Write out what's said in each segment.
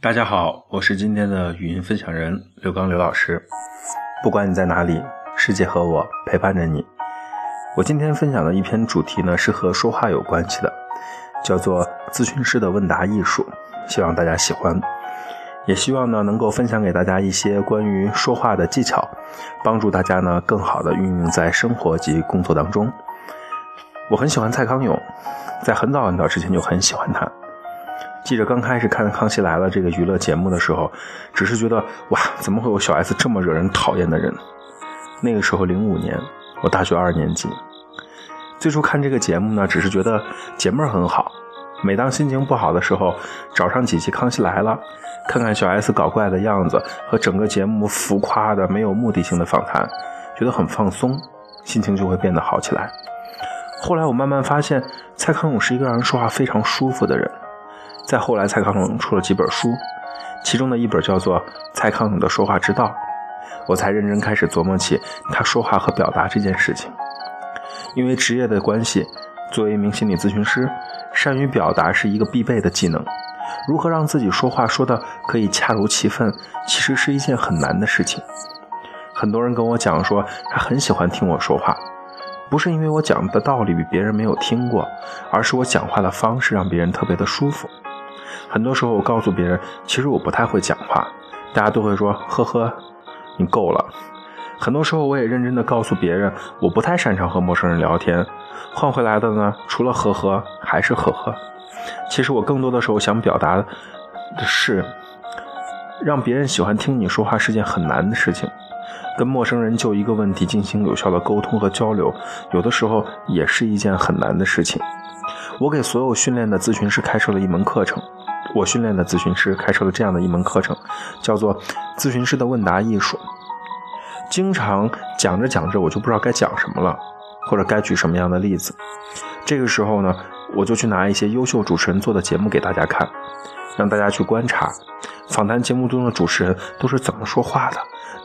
大家好，我是今天的语音分享人刘刚刘老师。不管你在哪里，世界和我陪伴着你。我今天分享的一篇主题呢，是和说话有关系的，叫做咨询师的问答艺术。希望大家喜欢，也希望呢能够分享给大家一些关于说话的技巧，帮助大家呢更好的运用在生活及工作当中。我很喜欢蔡康永，在很早很早之前就很喜欢他。记得刚开始看《康熙来了》这个娱乐节目的时候，只是觉得哇，怎么会有小 S 这么惹人讨厌的人？那个时候，零五年，我大学二年级。最初看这个节目呢，只是觉得节目很好。每当心情不好的时候，找上几期《康熙来了》，看看小 S 搞怪的样子和整个节目浮夸的、没有目的性的访谈，觉得很放松，心情就会变得好起来。后来我慢慢发现，蔡康永是一个让人说话非常舒服的人。再后来，蔡康永出了几本书，其中的一本叫做《蔡康永的说话之道》，我才认真开始琢磨起他说话和表达这件事情。因为职业的关系，作为一名心理咨询师，善于表达是一个必备的技能。如何让自己说话说的可以恰如其分，其实是一件很难的事情。很多人跟我讲说，他很喜欢听我说话。不是因为我讲的道理比别人没有听过，而是我讲话的方式让别人特别的舒服。很多时候，我告诉别人，其实我不太会讲话，大家都会说：“呵呵，你够了。”很多时候，我也认真的告诉别人，我不太擅长和陌生人聊天。换回来的呢，除了呵呵，还是呵呵。其实我更多的时候想表达的是，让别人喜欢听你说话是件很难的事情。跟陌生人就一个问题进行有效的沟通和交流，有的时候也是一件很难的事情。我给所有训练的咨询师开设了一门课程。我训练的咨询师开设了这样的一门课程，叫做《咨询师的问答艺术》。经常讲着讲着，我就不知道该讲什么了，或者该举什么样的例子。这个时候呢，我就去拿一些优秀主持人做的节目给大家看，让大家去观察访谈节目中的主持人都是怎么说话的。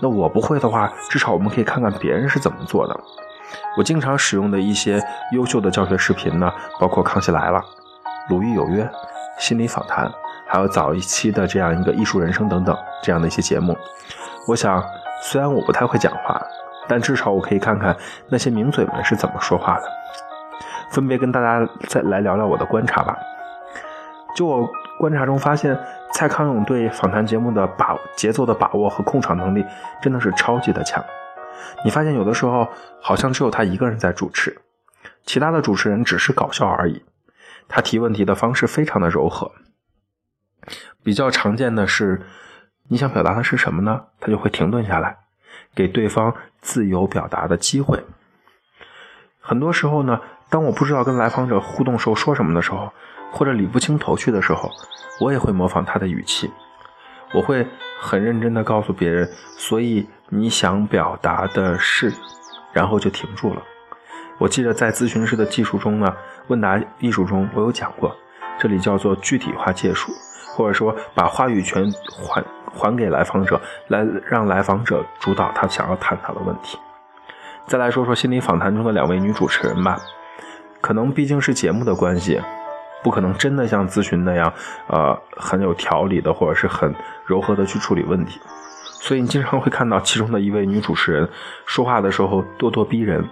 那我不会的话，至少我们可以看看别人是怎么做的。我经常使用的一些优秀的教学视频呢，包括《康熙来了》《鲁豫有约》。心理访谈，还有早一期的这样一个艺术人生等等这样的一些节目，我想，虽然我不太会讲话，但至少我可以看看那些名嘴们是怎么说话的。分别跟大家再来聊聊我的观察吧。就我观察中发现，蔡康永对访谈节目的把节奏的把握和控场能力真的是超级的强。你发现有的时候好像只有他一个人在主持，其他的主持人只是搞笑而已。他提问题的方式非常的柔和，比较常见的是，你想表达的是什么呢？他就会停顿下来，给对方自由表达的机会。很多时候呢，当我不知道跟来访者互动时候说什么的时候，或者理不清头绪的时候，我也会模仿他的语气，我会很认真的告诉别人，所以你想表达的是，然后就停住了。我记得在咨询师的技术中呢，问答艺术中，我有讲过，这里叫做具体化借术，或者说把话语权还还给来访者，来让来访者主导他想要探讨的问题。再来说说心理访谈中的两位女主持人吧，可能毕竟是节目的关系，不可能真的像咨询那样，呃，很有条理的或者是很柔和的去处理问题，所以你经常会看到其中的一位女主持人说话的时候咄咄逼人。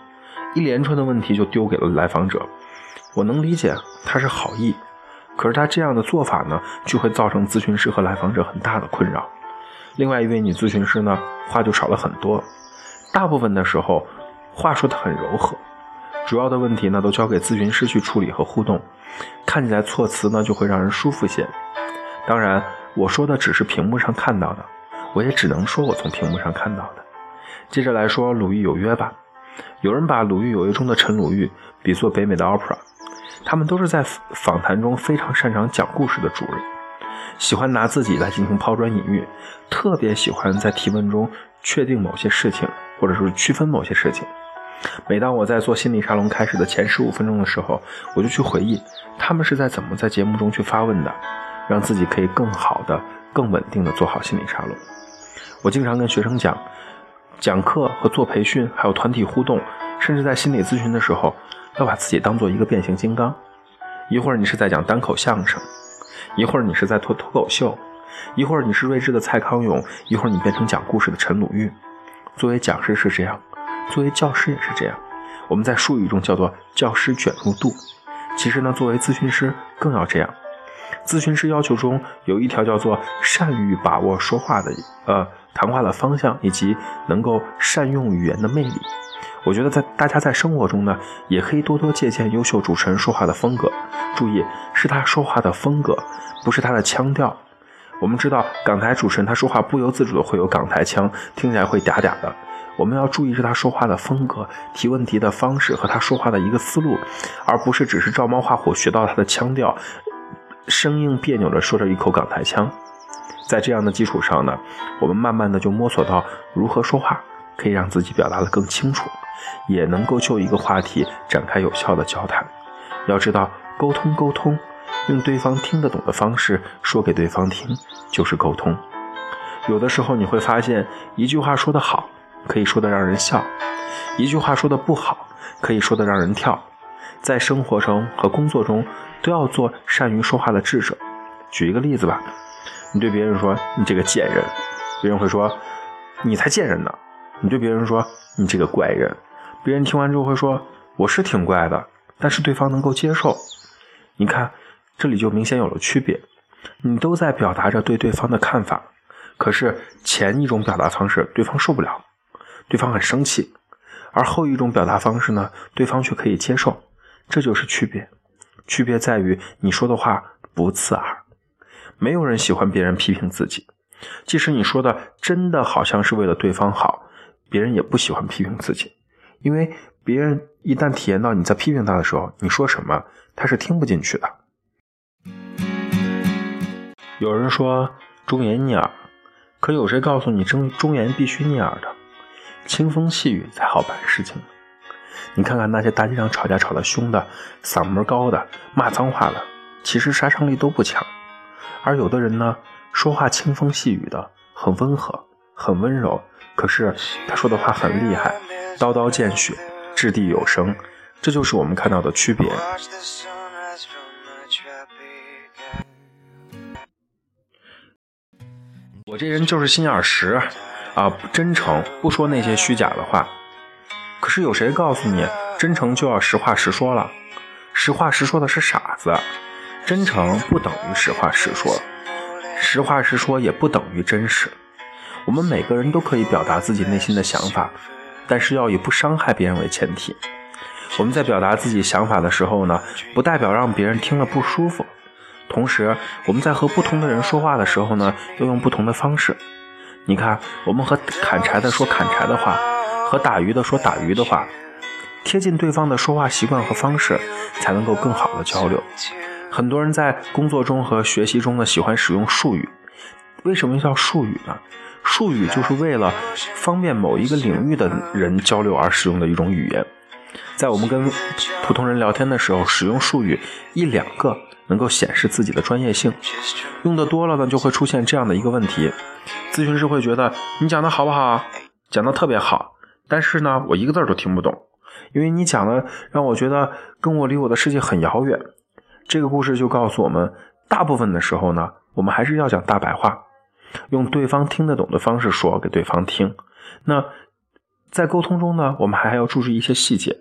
一连串的问题就丢给了来访者，我能理解他是好意，可是他这样的做法呢，就会造成咨询师和来访者很大的困扰。另外一位女咨询师呢，话就少了很多，大部分的时候话说的很柔和，主要的问题呢都交给咨询师去处理和互动，看起来措辞呢就会让人舒服些。当然，我说的只是屏幕上看到的，我也只能说我从屏幕上看到的。接着来说《鲁豫有约》吧。有人把《鲁豫有约》中的陈鲁豫比作北美的 Opera，他们都是在访谈中非常擅长讲故事的主人，喜欢拿自己来进行抛砖引玉，特别喜欢在提问中确定某些事情，或者是区分某些事情。每当我在做心理沙龙开始的前十五分钟的时候，我就去回忆他们是在怎么在节目中去发问的，让自己可以更好的、更稳定的做好心理沙龙。我经常跟学生讲。讲课和做培训，还有团体互动，甚至在心理咨询的时候，要把自己当做一个变形金刚。一会儿你是在讲单口相声，一会儿你是在脱脱口秀，一会儿你是睿智的蔡康永，一会儿你变成讲故事的陈鲁豫。作为讲师是这样，作为教师也是这样。我们在术语中叫做教师卷入度。其实呢，作为咨询师更要这样。咨询师要求中有一条叫做善于把握说话的呃谈话的方向，以及能够善用语言的魅力。我觉得在大家在生活中呢，也可以多多借鉴优秀主持人说话的风格。注意，是他说话的风格，不是他的腔调。我们知道港台主持人他说话不由自主的会有港台腔，听起来会嗲嗲的。我们要注意是他说话的风格、提问题的方式和他说话的一个思路，而不是只是照猫画虎学到他的腔调，生硬别扭的说着一口港台腔。在这样的基础上呢，我们慢慢的就摸索到如何说话可以让自己表达的更清楚，也能够就一个话题展开有效的交谈。要知道，沟通沟通，用对方听得懂的方式说给对方听就是沟通。有的时候你会发现，一句话说得好。可以说的让人笑，一句话说的不好，可以说的让人跳。在生活中和工作中，都要做善于说话的智者。举一个例子吧，你对别人说“你这个贱人”，别人会说“你才贱人呢”。你对别人说“你这个怪人”，别人听完之后会说“我是挺怪的”，但是对方能够接受。你看，这里就明显有了区别。你都在表达着对对方的看法，可是前一种表达方式对方受不了。对方很生气，而后一种表达方式呢，对方却可以接受，这就是区别。区别在于你说的话不刺耳。没有人喜欢别人批评自己，即使你说的真的好像是为了对方好，别人也不喜欢批评自己，因为别人一旦体验到你在批评他的时候，你说什么他是听不进去的。有人说忠言逆耳，可有谁告诉你忠忠言必须逆耳的？轻风细雨才好办事情。你看看那些大街上吵架吵得凶的、嗓门高的、骂脏话的，其实杀伤力都不强。而有的人呢，说话轻风细雨的，很温和、很温柔，可是他说的话很厉害，刀刀见血，掷地有声。这就是我们看到的区别。我这人就是心眼实。啊，真诚不说那些虚假的话。可是有谁告诉你，真诚就要实话实说了？实话实说的是傻子。真诚不等于实话实说，实话实说也不等于真实。我们每个人都可以表达自己内心的想法，但是要以不伤害别人为前提。我们在表达自己想法的时候呢，不代表让别人听了不舒服。同时，我们在和不同的人说话的时候呢，要用不同的方式。你看，我们和砍柴的说砍柴的话，和打鱼的说打鱼的话，贴近对方的说话习惯和方式，才能够更好的交流。很多人在工作中和学习中呢，喜欢使用术语。为什么叫术语呢？术语就是为了方便某一个领域的人交流而使用的一种语言。在我们跟普通人聊天的时候，使用术语一两个。能够显示自己的专业性，用的多了呢，就会出现这样的一个问题：咨询师会觉得你讲的好不好？讲的特别好，但是呢，我一个字都听不懂，因为你讲的让我觉得跟我离我的世界很遥远。这个故事就告诉我们，大部分的时候呢，我们还是要讲大白话，用对方听得懂的方式说给对方听。那在沟通中呢，我们还要注意一些细节。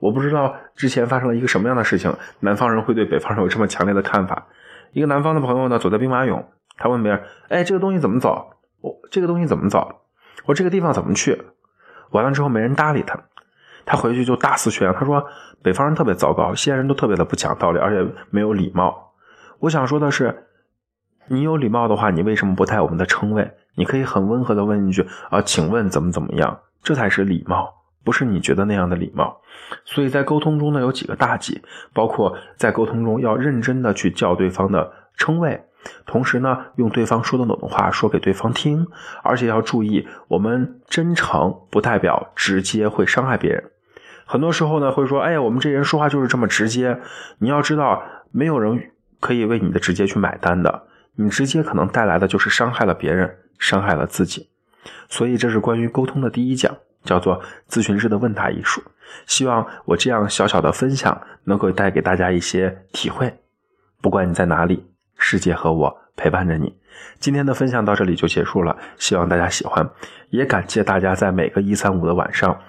我不知道之前发生了一个什么样的事情，南方人会对北方人有这么强烈的看法。一个南方的朋友呢，走在兵马俑，他问别人：“哎，这个东西怎么走？我这个东西怎么走？我这个地方怎么去？”完了之后没人搭理他，他回去就大肆宣扬，他说：“北方人特别糟糕，西安人都特别的不讲道理，而且没有礼貌。”我想说的是，你有礼貌的话，你为什么不带我们的称谓？你可以很温和的问一句：“啊，请问怎么怎么样？”这才是礼貌。不是你觉得那样的礼貌，所以在沟通中呢，有几个大忌，包括在沟通中要认真的去叫对方的称谓，同时呢，用对方说得懂的话说给对方听，而且要注意，我们真诚不代表直接会伤害别人。很多时候呢，会说，哎呀，我们这人说话就是这么直接。你要知道，没有人可以为你的直接去买单的，你直接可能带来的就是伤害了别人，伤害了自己。所以，这是关于沟通的第一讲。叫做咨询师的问答艺术，希望我这样小小的分享能够带给大家一些体会。不管你在哪里，世界和我陪伴着你。今天的分享到这里就结束了，希望大家喜欢，也感谢大家在每个一三五的晚上，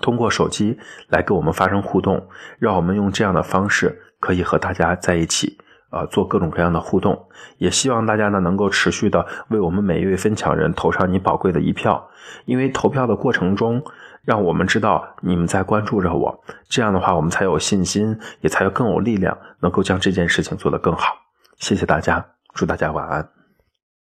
通过手机来跟我们发生互动，让我们用这样的方式可以和大家在一起，呃，做各种各样的互动。也希望大家呢能够持续的为我们每一位分享人投上你宝贵的一票，因为投票的过程中，让我们知道你们在关注着我，这样的话我们才有信心，也才有更有力量，能够将这件事情做得更好。谢谢大家。祝大家晚安。